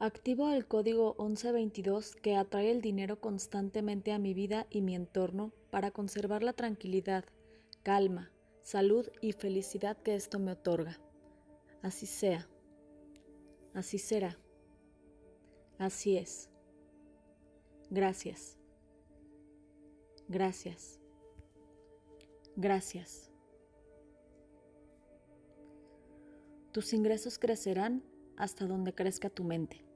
Activo el código 1122 que atrae el dinero constantemente a mi vida y mi entorno para conservar la tranquilidad, calma, salud y felicidad que esto me otorga. Así sea. Así será. Así es. Gracias. Gracias. Gracias. Tus ingresos crecerán hasta donde crezca tu mente.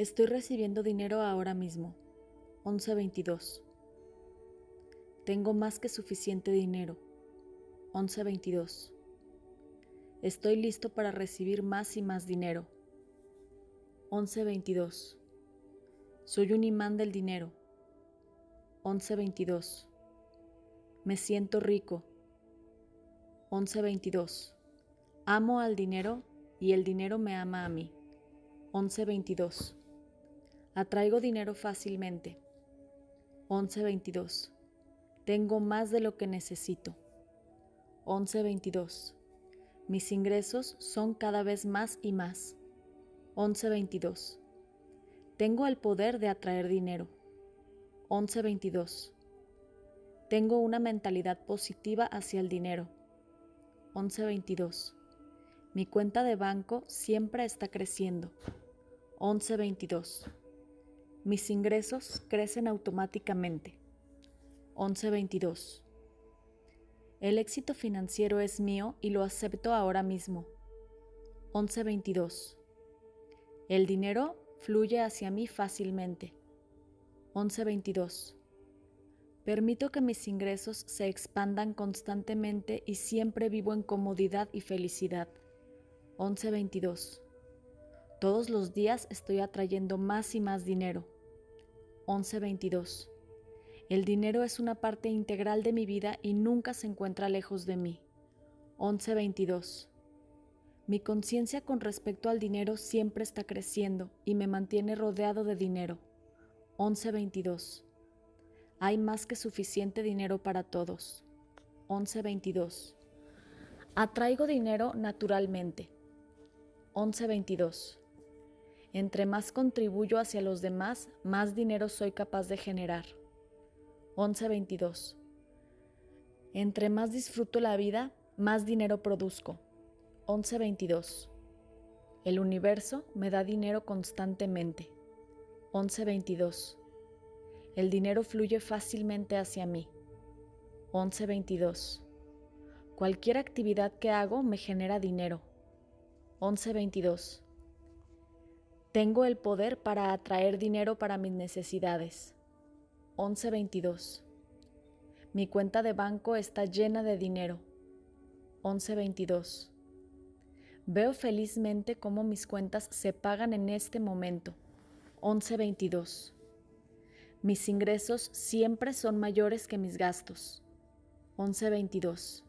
Estoy recibiendo dinero ahora mismo. 11.22. Tengo más que suficiente dinero. 11.22. Estoy listo para recibir más y más dinero. 11.22. Soy un imán del dinero. 11.22. Me siento rico. 11.22. Amo al dinero y el dinero me ama a mí. 11.22. Atraigo dinero fácilmente. 11.22. Tengo más de lo que necesito. 11.22. Mis ingresos son cada vez más y más. 11.22. Tengo el poder de atraer dinero. 11.22. Tengo una mentalidad positiva hacia el dinero. 11.22. Mi cuenta de banco siempre está creciendo. 11.22. Mis ingresos crecen automáticamente. 11.22. El éxito financiero es mío y lo acepto ahora mismo. 11.22. El dinero fluye hacia mí fácilmente. 11.22. Permito que mis ingresos se expandan constantemente y siempre vivo en comodidad y felicidad. 11.22. Todos los días estoy atrayendo más y más dinero. 11.22. El dinero es una parte integral de mi vida y nunca se encuentra lejos de mí. 11.22. Mi conciencia con respecto al dinero siempre está creciendo y me mantiene rodeado de dinero. 11.22. Hay más que suficiente dinero para todos. 11.22. Atraigo dinero naturalmente. 11.22. Entre más contribuyo hacia los demás, más dinero soy capaz de generar. 11.22. Entre más disfruto la vida, más dinero produzco. 11.22. El universo me da dinero constantemente. 11.22. El dinero fluye fácilmente hacia mí. 11.22. Cualquier actividad que hago me genera dinero. 11.22. Tengo el poder para atraer dinero para mis necesidades. 1122. Mi cuenta de banco está llena de dinero. 1122. Veo felizmente cómo mis cuentas se pagan en este momento. 1122. Mis ingresos siempre son mayores que mis gastos. 1122.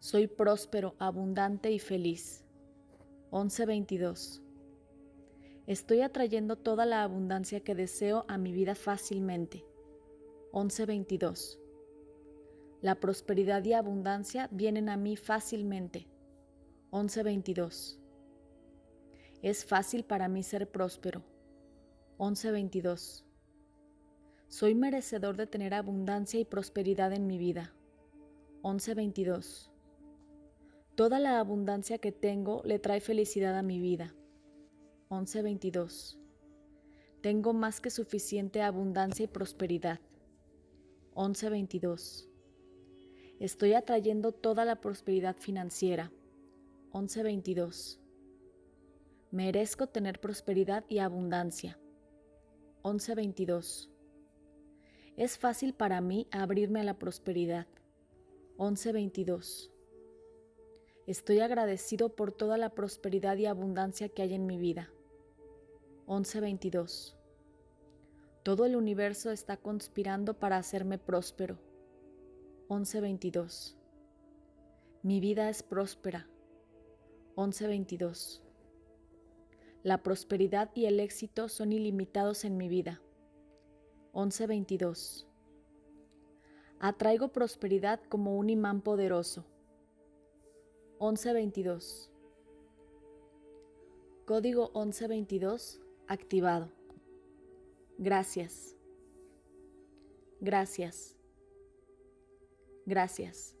Soy próspero, abundante y feliz. 1122. Estoy atrayendo toda la abundancia que deseo a mi vida fácilmente. 11.22. La prosperidad y abundancia vienen a mí fácilmente. 11.22. Es fácil para mí ser próspero. 11.22. Soy merecedor de tener abundancia y prosperidad en mi vida. 11.22. Toda la abundancia que tengo le trae felicidad a mi vida. 11:22. Tengo más que suficiente abundancia y prosperidad. 11:22. Estoy atrayendo toda la prosperidad financiera. 11:22. Merezco tener prosperidad y abundancia. 11:22. Es fácil para mí abrirme a la prosperidad. 11:22. Estoy agradecido por toda la prosperidad y abundancia que hay en mi vida. 11:22. Todo el universo está conspirando para hacerme próspero. 11:22. Mi vida es próspera. 11:22. La prosperidad y el éxito son ilimitados en mi vida. 11:22. Atraigo prosperidad como un imán poderoso. 11:22. Código 1122 activado. Gracias. Gracias. Gracias.